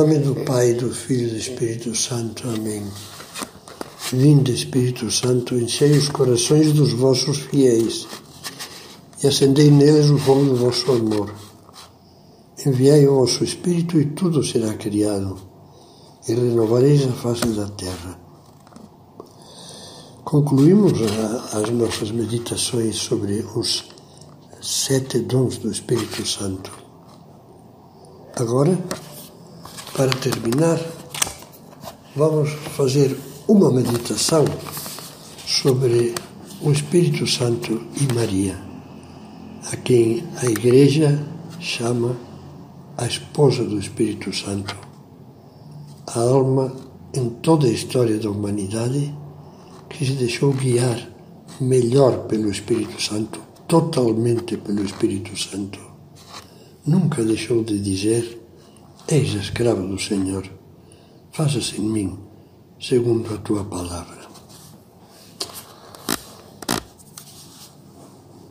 nome do Pai, do Filho e do Espírito Santo. Amém. Vinde, Espírito Santo, enchei os corações dos vossos fiéis e acendei neles o fogo do vosso amor. Enviai o vosso Espírito e tudo será criado, e renovareis a face da terra. Concluímos as nossas meditações sobre os sete dons do Espírito Santo. Agora, para terminar, vamos fazer uma meditação sobre o Espírito Santo e Maria, a quem a Igreja chama a esposa do Espírito Santo, a alma em toda a história da humanidade que se deixou guiar melhor pelo Espírito Santo, totalmente pelo Espírito Santo. Nunca deixou de dizer: Eis a escrava do Senhor, faça-se em mim segundo a tua palavra.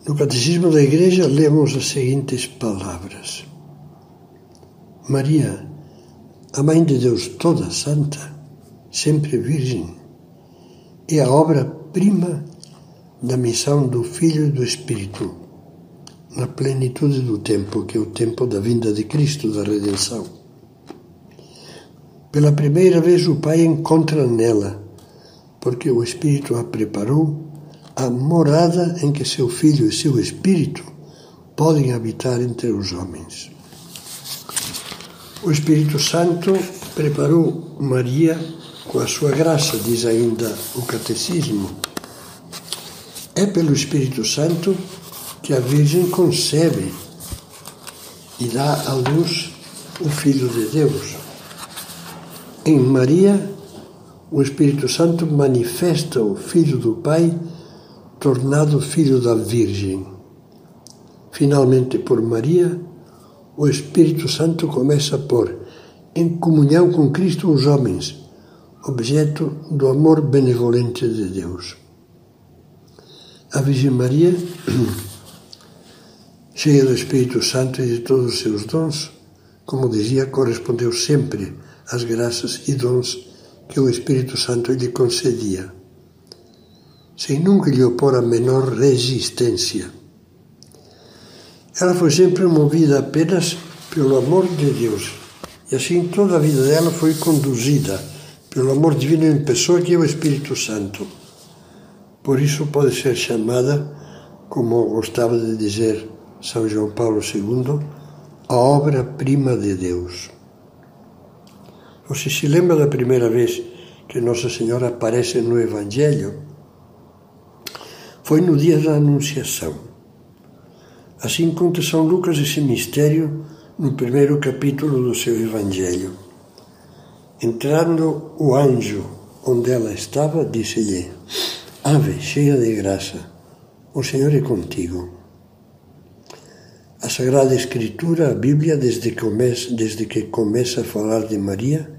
No Catecismo da Igreja lemos as seguintes palavras: Maria, a Mãe de Deus toda santa, sempre Virgem, é a obra-prima da missão do Filho e do Espírito, na plenitude do tempo, que é o tempo da vinda de Cristo, da redenção. Pela primeira vez o Pai encontra nela, porque o Espírito a preparou, a morada em que seu Filho e seu Espírito podem habitar entre os homens. O Espírito Santo preparou Maria com a sua graça, diz ainda o Catecismo. É pelo Espírito Santo que a Virgem concebe e dá à luz o Filho de Deus. Em Maria, o Espírito Santo manifesta o Filho do Pai, tornado Filho da Virgem. Finalmente, por Maria, o Espírito Santo começa a pôr em comunhão com Cristo os homens, objeto do amor benevolente de Deus. A Virgem Maria, cheia do Espírito Santo e de todos os seus dons, como dizia, correspondeu sempre às graças e dons que o Espírito Santo lhe concedia, sem nunca lhe opor a menor resistência. Ela foi sempre movida apenas pelo amor de Deus. E assim toda a vida dela foi conduzida pelo amor divino em pessoa que é o Espírito Santo. Por isso pode ser chamada, como gostava de dizer São João Paulo II, a obra-prima de Deus. Você se lembra da primeira vez que Nossa Senhora aparece no Evangelho? Foi no dia da Anunciação. Assim conta São Lucas esse mistério no primeiro capítulo do seu Evangelho. Entrando o anjo onde ela estava, disse-lhe: Ave, cheia de graça, o Senhor é contigo. A Sagrada Escritura, a Bíblia, desde que, começa, desde que começa a falar de Maria,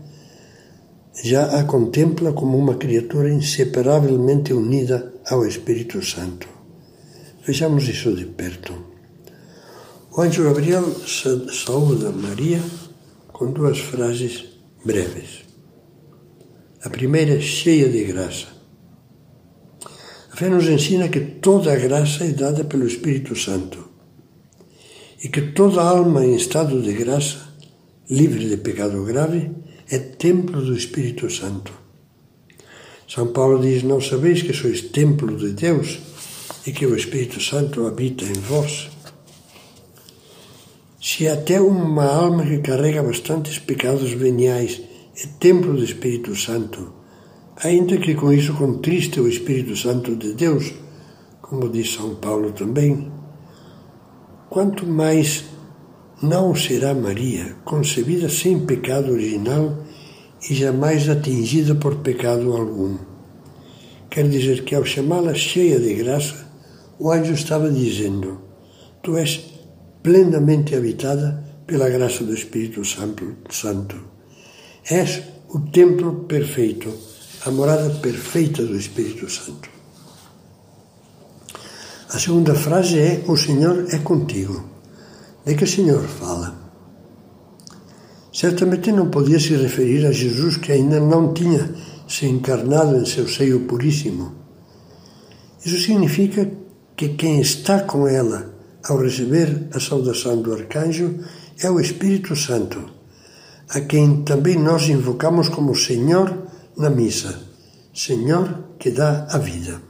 já a contempla como uma criatura inseparavelmente unida ao Espírito Santo. Vejamos isso de perto. O anjo Gabriel saúda Maria com duas frases breves. A primeira é cheia de graça. A fé nos ensina que toda a graça é dada pelo Espírito Santo e que toda alma em estado de graça, livre de pecado grave, é templo do Espírito Santo. São Paulo diz: Não sabeis que sois templo de Deus e que o Espírito Santo habita em vós? Se até uma alma que carrega bastantes pecados veniais é templo do Espírito Santo, ainda que com isso contriste o Espírito Santo de Deus, como diz São Paulo também, quanto mais não será Maria, concebida sem pecado original e jamais atingida por pecado algum. Quer dizer que ao chamá-la cheia de graça, o anjo estava dizendo: Tu és plenamente habitada pela graça do Espírito Santo. És o templo perfeito, a morada perfeita do Espírito Santo. A segunda frase é: O Senhor é contigo. De que o Senhor fala? Certamente não podia se referir a Jesus que ainda não tinha se encarnado em seu seio puríssimo. Isso significa que quem está com ela ao receber a saudação do arcanjo é o Espírito Santo, a quem também nós invocamos como Senhor na missa, Senhor que dá a vida.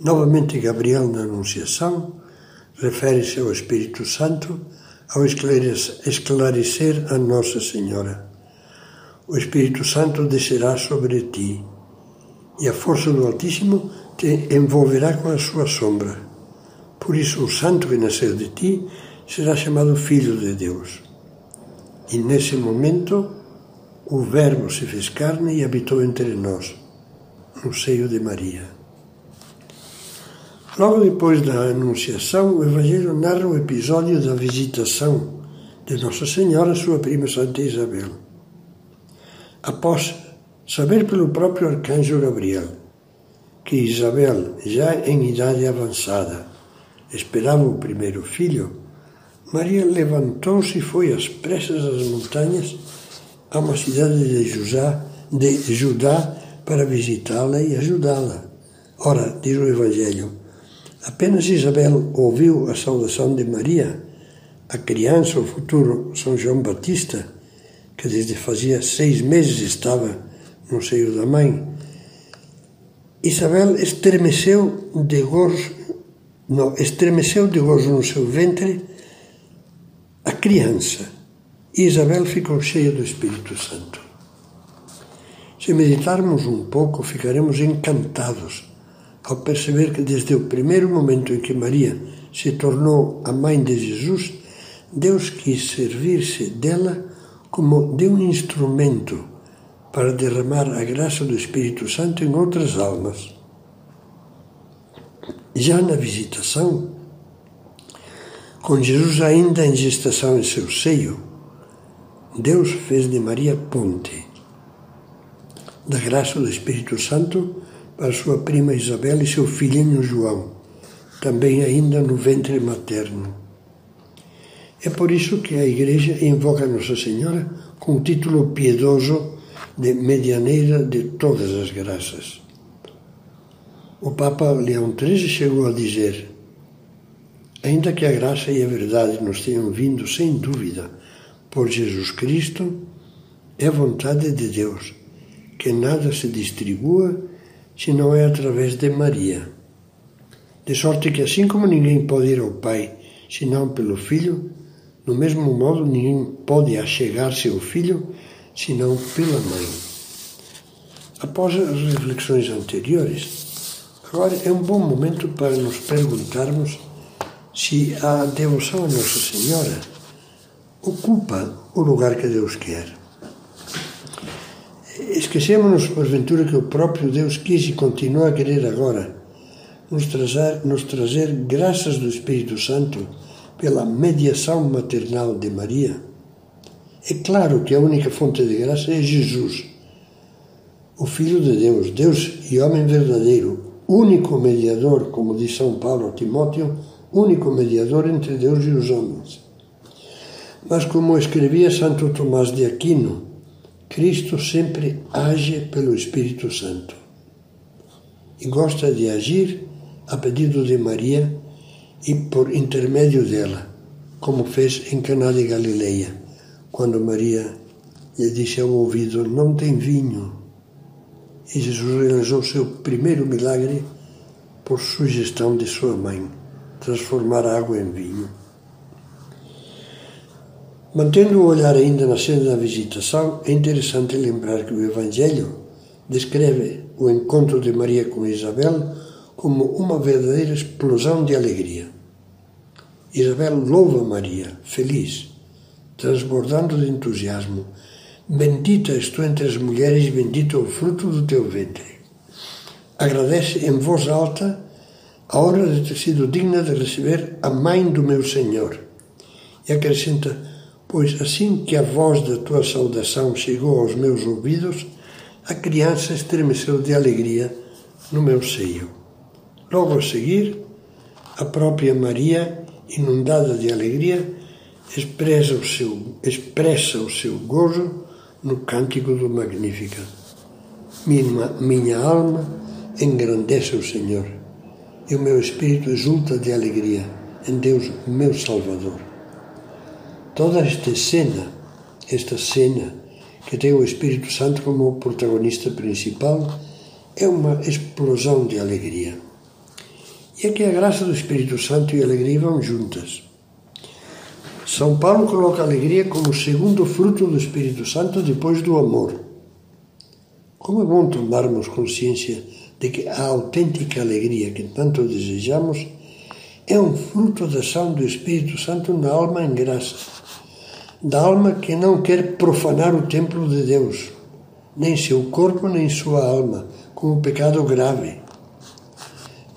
Novamente, Gabriel, na Anunciação, refere-se ao Espírito Santo ao esclarecer a Nossa Senhora. O Espírito Santo descerá sobre ti, e a força do Altíssimo te envolverá com a sua sombra. Por isso, o Santo que nasceu de ti será chamado Filho de Deus. E nesse momento, o Verbo se fez carne e habitou entre nós, no seio de Maria. Logo depois da Anunciação, o Evangelho narra o episódio da visitação de Nossa Senhora sua prima Santa Isabel. Após saber pelo próprio arcanjo Gabriel que Isabel, já em idade avançada, esperava o primeiro filho, Maria levantou-se e foi às pressas às montanhas a uma cidade de Judá, de Judá para visitá-la e ajudá-la. Ora, diz o Evangelho, Apenas Isabel ouviu a saudação de Maria, a criança, o futuro São João Batista, que desde fazia seis meses estava no seio da mãe. Isabel estremeceu de gozo, não, estremeceu de gozo no seu ventre a criança. E Isabel ficou cheia do Espírito Santo. Se meditarmos um pouco, ficaremos encantados ao perceber que desde o primeiro momento em que Maria se tornou a mãe de Jesus, Deus quis servir-se dela como de um instrumento para derramar a graça do Espírito Santo em outras almas. Já na visitação, com Jesus ainda em gestação em seu seio, Deus fez de Maria ponte da graça do Espírito Santo para sua prima Isabel e seu filhinho João, também ainda no ventre materno. É por isso que a Igreja invoca Nossa Senhora com o título piedoso de medianeira de todas as graças. O Papa Leão XIII chegou a dizer: Ainda que a graça e a verdade nos tenham vindo sem dúvida por Jesus Cristo, é vontade de Deus que nada se distribua se não é através de Maria. De sorte que, assim como ninguém pode ir ao Pai senão pelo Filho, no mesmo modo ninguém pode achegar-se ao Filho senão pela Mãe. Após as reflexões anteriores, agora é um bom momento para nos perguntarmos se a devoção a Nossa Senhora ocupa o lugar que Deus quer. Esquecemos-nos, porventura, que o próprio Deus quis e continua a querer agora nos trazer, nos trazer graças do Espírito Santo pela mediação maternal de Maria? É claro que a única fonte de graça é Jesus, o Filho de Deus, Deus e homem verdadeiro, único mediador, como diz São Paulo a Timóteo, único mediador entre Deus e os homens. Mas como escrevia Santo Tomás de Aquino, Cristo sempre age pelo Espírito Santo e gosta de agir a pedido de Maria e por intermédio dela, como fez em Caná de Galileia, quando Maria lhe disse ao ouvido: Não tem vinho. E Jesus realizou seu primeiro milagre por sugestão de sua mãe, transformar água em vinho. Mantendo o olhar ainda na cena da visitação, é interessante lembrar que o Evangelho descreve o encontro de Maria com Isabel como uma verdadeira explosão de alegria. Isabel louva Maria, feliz, transbordando de entusiasmo. Bendita és tu entre as mulheres, bendito é o fruto do teu ventre. Agradece em voz alta a honra de ter sido digna de receber a mãe do meu Senhor. E acrescenta: pois assim que a voz da tua saudação chegou aos meus ouvidos, a criança estremeceu de alegria no meu seio. Logo a seguir, a própria Maria, inundada de alegria, expressa o seu, expressa o seu gozo no cântico do Magnífica. Minha, minha alma engrandece o Senhor e o meu espírito exulta de alegria em Deus, meu Salvador. Toda esta cena, esta cena que tem o Espírito Santo como protagonista principal, é uma explosão de alegria. E é que a graça do Espírito Santo e a alegria vão juntas. São Paulo coloca a alegria como o segundo fruto do Espírito Santo depois do amor. Como é bom tomarmos consciência de que a autêntica alegria que tanto desejamos é um fruto da ação do Espírito Santo na alma em graça, da alma que não quer profanar o templo de Deus, nem seu corpo nem sua alma, com um pecado grave.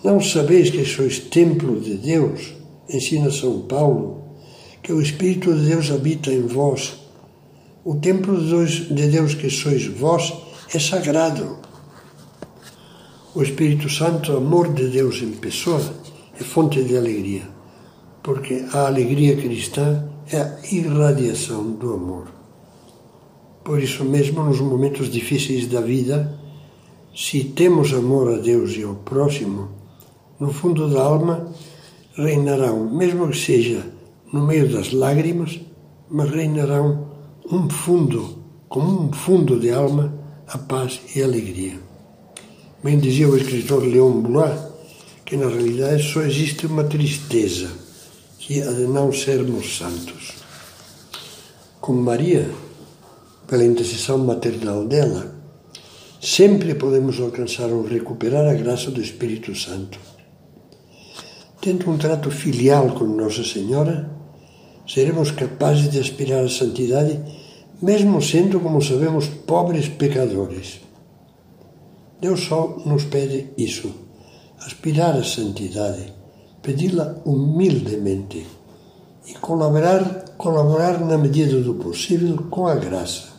Não sabeis que sois templo de Deus, ensina São Paulo, que o Espírito de Deus habita em vós. O templo de Deus que sois vós é sagrado. O Espírito Santo, amor de Deus em pessoa, é fonte de alegria, porque a alegria cristã é a irradiação do amor. Por isso mesmo, nos momentos difíceis da vida, se temos amor a Deus e ao próximo, no fundo da alma reinarão, mesmo que seja no meio das lágrimas, mas reinarão um fundo, como um fundo de alma, a paz e a alegria. Bem dizia o escritor Leon Blois que na realidade só existe uma tristeza, que é a de não sermos santos. Com Maria, pela intercessão maternal dela, sempre podemos alcançar ou recuperar a graça do Espírito Santo. Tendo um trato filial com Nossa Senhora, seremos capazes de aspirar à santidade, mesmo sendo, como sabemos, pobres pecadores. Deus só nos pede isso, aspirar à santidade, pedi-la humildemente e colaborar, colaborar na medida do possível com a graça.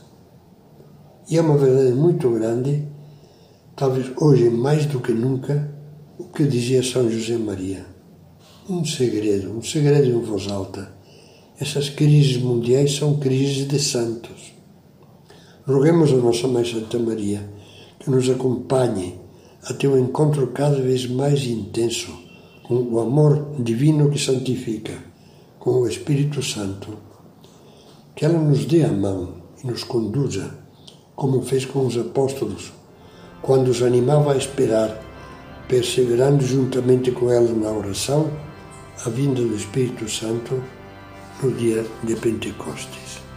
E é uma verdade muito grande, talvez hoje mais do que nunca, o que dizia São José Maria. Um segredo, um segredo em voz alta. Essas crises mundiais são crises de santos. Roguemos a nossa Mãe Santa Maria que nos acompanhe até o encontro cada vez mais intenso com o amor divino que santifica, com o Espírito Santo. Que ela nos dê a mão e nos conduza como fez com os apóstolos, quando os animava a esperar, perseverando juntamente com ela na oração, a vinda do Espírito Santo no dia de Pentecostes.